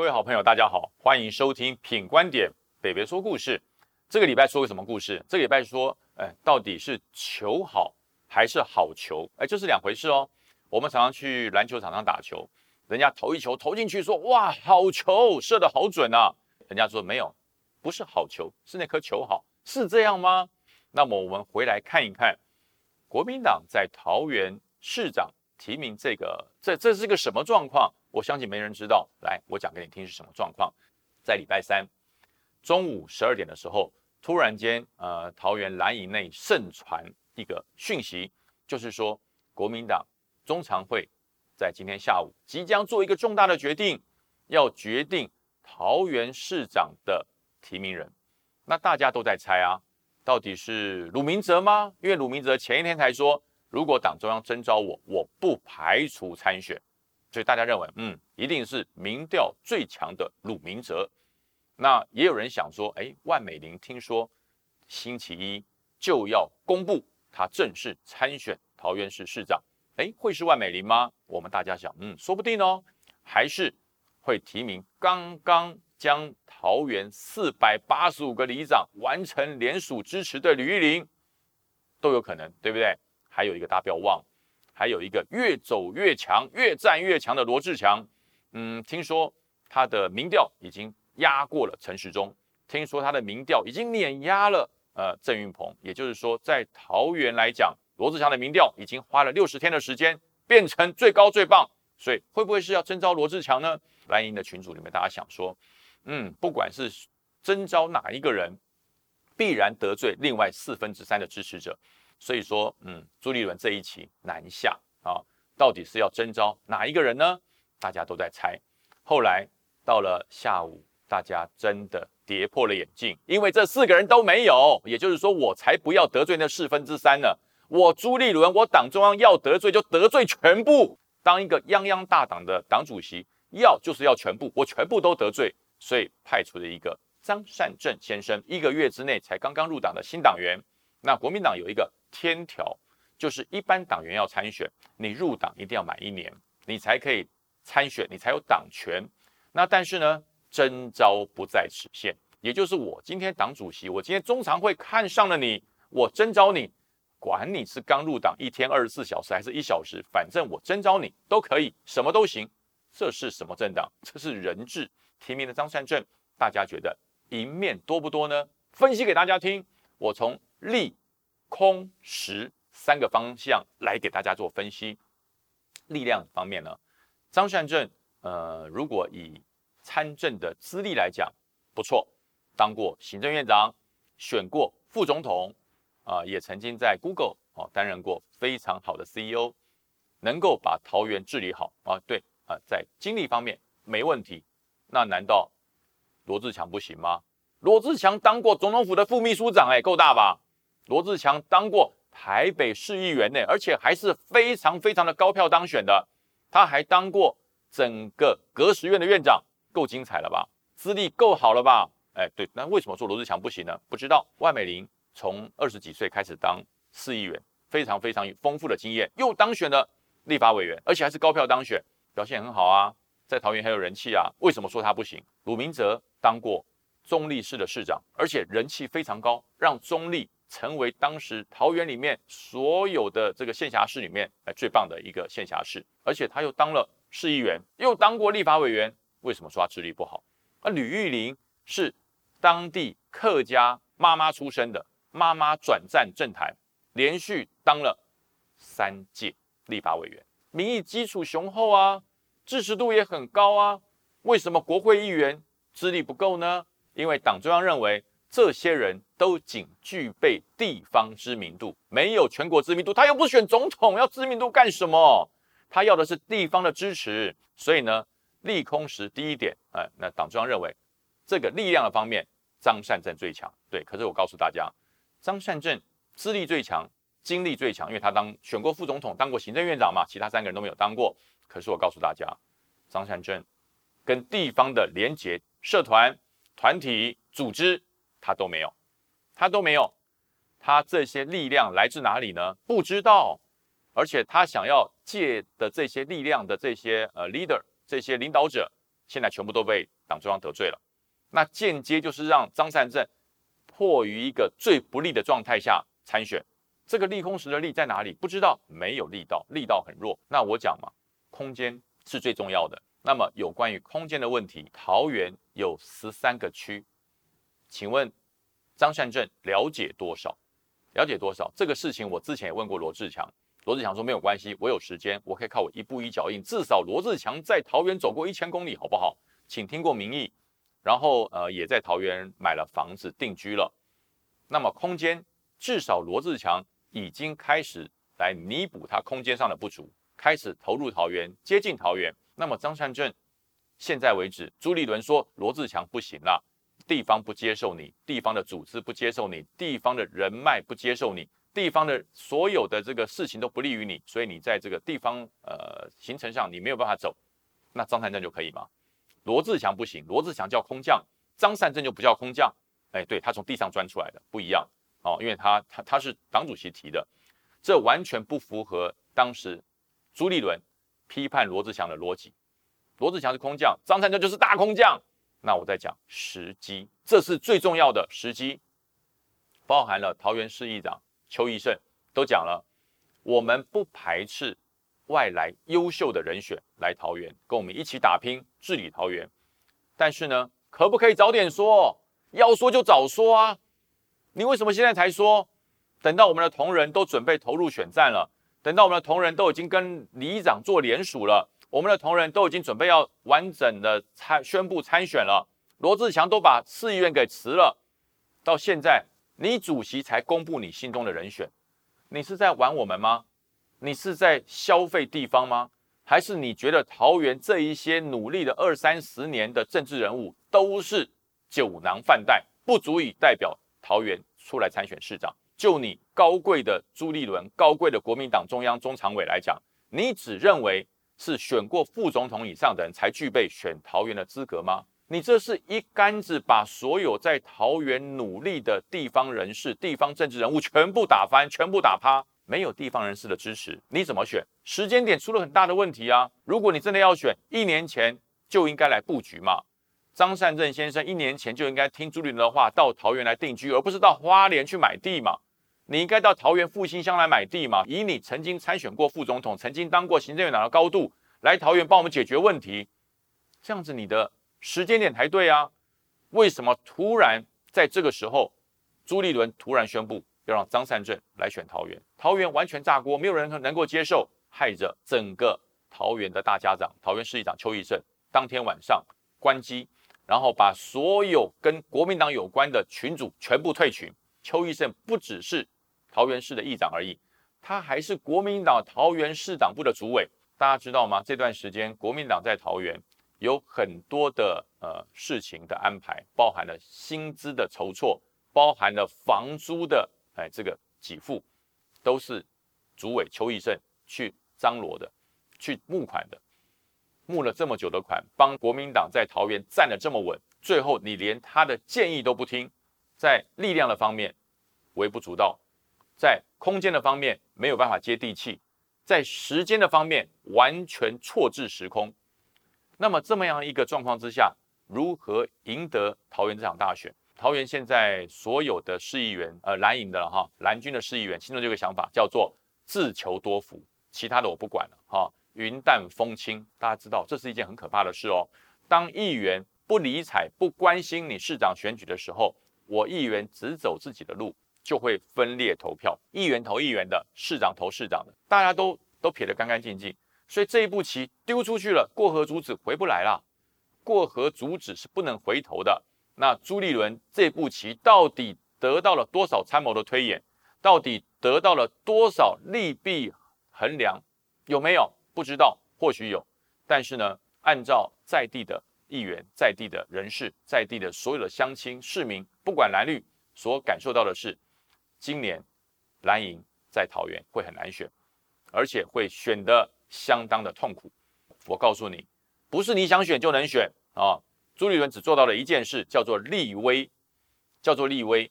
各位好朋友，大家好，欢迎收听品观点北北说故事。这个礼拜说个什么故事？这个礼拜说，哎，到底是球好还是好球？哎，这是两回事哦。我们常常去篮球场上打球，人家投一球投进去，说哇，好球，射得好准啊。人家说没有，不是好球，是那颗球好，是这样吗？那么我们回来看一看，国民党在桃园市长提名这个，这这是个什么状况？我相信没人知道。来，我讲给你听是什么状况。在礼拜三中午十二点的时候，突然间，呃，桃园蓝营内盛传一个讯息，就是说国民党中常会在今天下午即将做一个重大的决定，要决定桃园市长的提名人。那大家都在猜啊，到底是鲁明哲吗？因为鲁明哲前一天才说，如果党中央征召我，我不排除参选。所以大家认为，嗯，一定是民调最强的鲁明哲。那也有人想说，哎，万美玲听说星期一就要公布她正式参选桃园市市长，哎，会是万美玲吗？我们大家想，嗯，说不定哦，还是会提名刚刚将桃园四百八十五个里长完成联署支持的吕玉玲，都有可能，对不对？还有一个大标望。还有一个越走越强、越战越强的罗志强，嗯，听说他的民调已经压过了陈时中，听说他的民调已经碾压了呃郑运鹏，也就是说，在桃园来讲，罗志强的民调已经花了六十天的时间变成最高最棒，所以会不会是要征召罗志强呢？蓝营的群组里面，大家想说，嗯，不管是征召哪一个人，必然得罪另外四分之三的支持者。所以说，嗯，朱立伦这一期南下啊，到底是要征召哪一个人呢？大家都在猜。后来到了下午，大家真的跌破了眼镜，因为这四个人都没有。也就是说，我才不要得罪那四分之三呢。我朱立伦，我党中央要得罪就得罪全部。当一个泱泱大党的党主席，要就是要全部，我全部都得罪。所以派出了一个张善政先生，一个月之内才刚刚入党的新党员。那国民党有一个。天条就是一般党员要参选，你入党一定要满一年，你才可以参选，你才有党权。那但是呢，征召不在此限，也就是我今天党主席，我今天中常会看上了你，我征召你，管你是刚入党一天二十四小时还是一小时，反正我征召你都可以，什么都行。这是什么政党？这是人治提名的张善政，大家觉得赢面多不多呢？分析给大家听，我从立。空实三个方向来给大家做分析。力量方面呢，张善政，呃，如果以参政的资历来讲，不错，当过行政院长，选过副总统，啊，也曾经在 Google 哦担任过非常好的 CEO，能够把桃园治理好啊，对啊，在经历方面没问题。那难道罗志强不行吗？罗志强当过总统府的副秘书长，哎，够大吧？罗志强当过台北市议员呢，而且还是非常非常的高票当选的。他还当过整个革实院的院长，够精彩了吧？资历够好了吧？哎，对，那为什么说罗志强不行呢？不知道。万美玲从二十几岁开始当市议员，非常非常丰富的经验，又当选了立法委员，而且还是高票当选，表现很好啊，在桃园很有人气啊。为什么说他不行？鲁明哲当过中立市的市长，而且人气非常高，让中立。成为当时桃园里面所有的这个县辖市里面哎最棒的一个县辖市，而且他又当了市议员，又当过立法委员。为什么说他智力不好？那吕玉玲是当地客家妈妈出身的，妈妈转战政坛，连续当了三届立法委员，民意基础雄厚啊，支持度也很高啊。为什么国会议员资历不够呢？因为党中央认为。这些人都仅具备地方知名度，没有全国知名度。他又不选总统，要知名度干什么？他要的是地方的支持。所以呢，利空时第一点，哎，那党中央认为这个力量的方面，张善政最强。对，可是我告诉大家，张善政资历最强，经历最强，因为他当选过副总统，当过行政院长嘛，其他三个人都没有当过。可是我告诉大家，张善政跟地方的连结、社团、团体、组织。他都没有，他都没有，他这些力量来自哪里呢？不知道，而且他想要借的这些力量的这些呃 leader 这些领导者，现在全部都被党中央得罪了。那间接就是让张善政迫于一个最不利的状态下参选。这个利空时的利在哪里？不知道，没有力道，力道很弱。那我讲嘛，空间是最重要的。那么有关于空间的问题，桃园有十三个区，请问张善政了解多少？了解多少？这个事情我之前也问过罗志强，罗志强说没有关系，我有时间，我可以靠我一步一脚印，至少罗志强在桃园走过一千公里，好不好？请听过民意，然后呃也在桃园买了房子定居了。那么空间至少罗志强。已经开始来弥补他空间上的不足，开始投入桃园，接近桃园。那么张善政现在为止，朱立伦说罗志强不行了，地方不接受你，地方的组织不接受你，地方的人脉不接受你，地方的所有的这个事情都不利于你，所以你在这个地方呃行程上你没有办法走。那张善政就可以吗？罗志强不行，罗志强叫空降，张善政就不叫空降。哎，对他从地上钻出来的不一样。哦，因为他他他是党主席提的，这完全不符合当时朱立伦批判罗志祥的逻辑。罗志祥是空降，张善政就是大空降。那我在讲时机，这是最重要的时机，包含了桃园市议长邱义胜都讲了，我们不排斥外来优秀的人选来桃园跟我们一起打拼治理桃园，但是呢，可不可以早点说？要说就早说啊！你为什么现在才说？等到我们的同仁都准备投入选战了，等到我们的同仁都已经跟里长做联署了，我们的同仁都已经准备要完整的参宣布参选了，罗志强都把市议员给辞了，到现在你主席才公布你心中的人选，你是在玩我们吗？你是在消费地方吗？还是你觉得桃园这一些努力的二三十年的政治人物都是酒囊饭袋，不足以代表？桃园出来参选市长，就你高贵的朱立伦、高贵的国民党中央中常委来讲，你只认为是选过副总统以上的人才具备选桃园的资格吗？你这是一竿子把所有在桃园努力的地方人士、地方政治人物全部打翻、全部打趴，没有地方人士的支持，你怎么选？时间点出了很大的问题啊！如果你真的要选，一年前就应该来布局嘛。张善政先生一年前就应该听朱立伦的话，到桃园来定居，而不是到花莲去买地嘛？你应该到桃园复兴乡来买地嘛？以你曾经参选过副总统，曾经当过行政院长的高度，来桃园帮我们解决问题，这样子你的时间点才对啊？为什么突然在这个时候，朱立伦突然宣布要让张善政来选桃园？桃园完全炸锅，没有人能够接受，害着整个桃园的大家长，桃园市议长邱义胜当天晚上关机。然后把所有跟国民党有关的群主全部退群。邱义胜不只是桃园市的议长而已，他还是国民党桃园市党部的主委。大家知道吗？这段时间国民党在桃园有很多的呃事情的安排，包含了薪资的筹措，包含了房租的哎这个给付，都是主委邱义胜去张罗的，去募款的。募了这么久的款，帮国民党在桃园站得这么稳，最后你连他的建议都不听，在力量的方面微不足道，在空间的方面没有办法接地气，在时间的方面完全错置时空。那么这么样一个状况之下，如何赢得桃园这场大选？桃园现在所有的市议员，呃，蓝营的哈，蓝军的市议员心中有个想法，叫做自求多福，其他的我不管了哈。云淡风轻，大家知道这是一件很可怕的事哦。当议员不理睬、不关心你市长选举的时候，我议员只走自己的路，就会分裂投票。议员投议员的，市长投市长的，大家都都撇得干干净净。所以这一步棋丢出去了，过河卒子回不来了。过河卒子是不能回头的。那朱立伦这步棋到底得到了多少参谋的推演？到底得到了多少利弊衡量？有没有？不知道，或许有，但是呢，按照在地的议员、在地的人士、在地的所有的乡亲、市民，不管蓝绿，所感受到的是，今年蓝营在桃园会很难选，而且会选得相当的痛苦。我告诉你，不是你想选就能选啊！朱立伦只做到了一件事，叫做立威，叫做立威。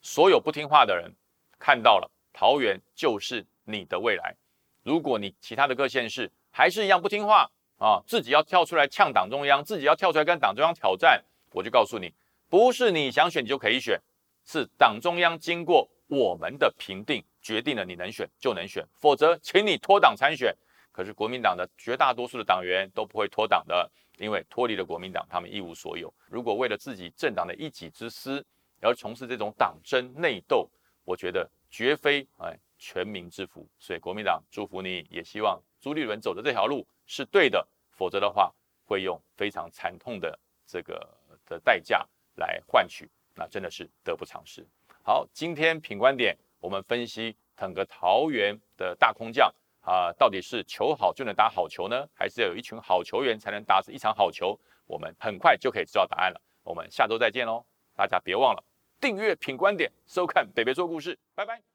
所有不听话的人看到了，桃园就是你的未来。如果你其他的各县市还是一样不听话，啊，自己要跳出来呛党中央，自己要跳出来跟党中央挑战，我就告诉你，不是你想选你就可以选，是党中央经过我们的评定，决定了你能选就能选，否则请你脱党参选。可是国民党的绝大多数的党员都不会脱党的，因为脱离了国民党，他们一无所有。如果为了自己政党的一己之私而从事这种党争内斗，我觉得绝非哎全民之福。所以国民党祝福你，也希望朱立伦走的这条路是对的，否则的话会用非常惨痛的这个的代价来换取，那真的是得不偿失。好，今天品观点我们分析整个桃园的大空降。啊，到底是球好就能打好球呢，还是要有一群好球员才能打一场好球？我们很快就可以知道答案了。我们下周再见喽！大家别忘了订阅品观点，收看北北说故事，拜拜。